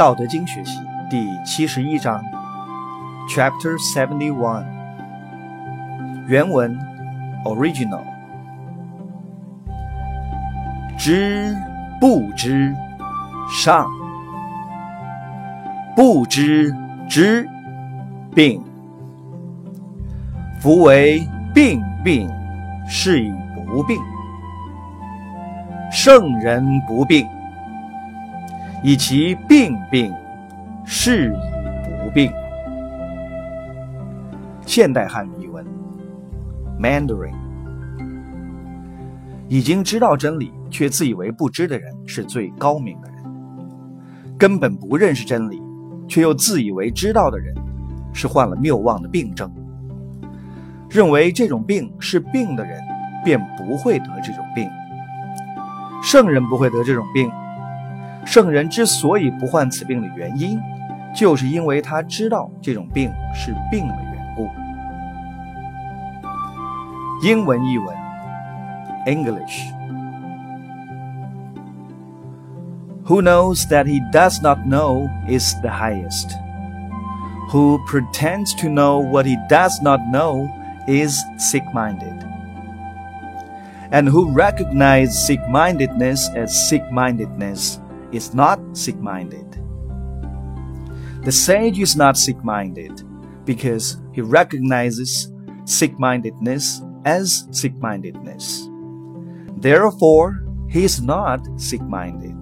道德经学习第七十一章，Chapter Seventy One。原文 Original。知不知上，不知知病。夫为病病，是以不病。圣人不病。以其病病，是以不病。现代汉语译文：Mandarin。已经知道真理却自以为不知的人是最高明的人。根本不认识真理却又自以为知道的人，是患了谬妄的病症。认为这种病是病的人，便不会得这种病。圣人不会得这种病。圣人之所以不患此病的原因，就是因为他知道这种病是病的缘故。英文译文：English。Who knows that he does not know is the highest. Who pretends to know what he does not know is sick minded. And who recognizes sick mindedness as sick mindedness is not sick minded. The sage is not sick minded because he recognizes sick mindedness as sick mindedness. Therefore, he is not sick minded.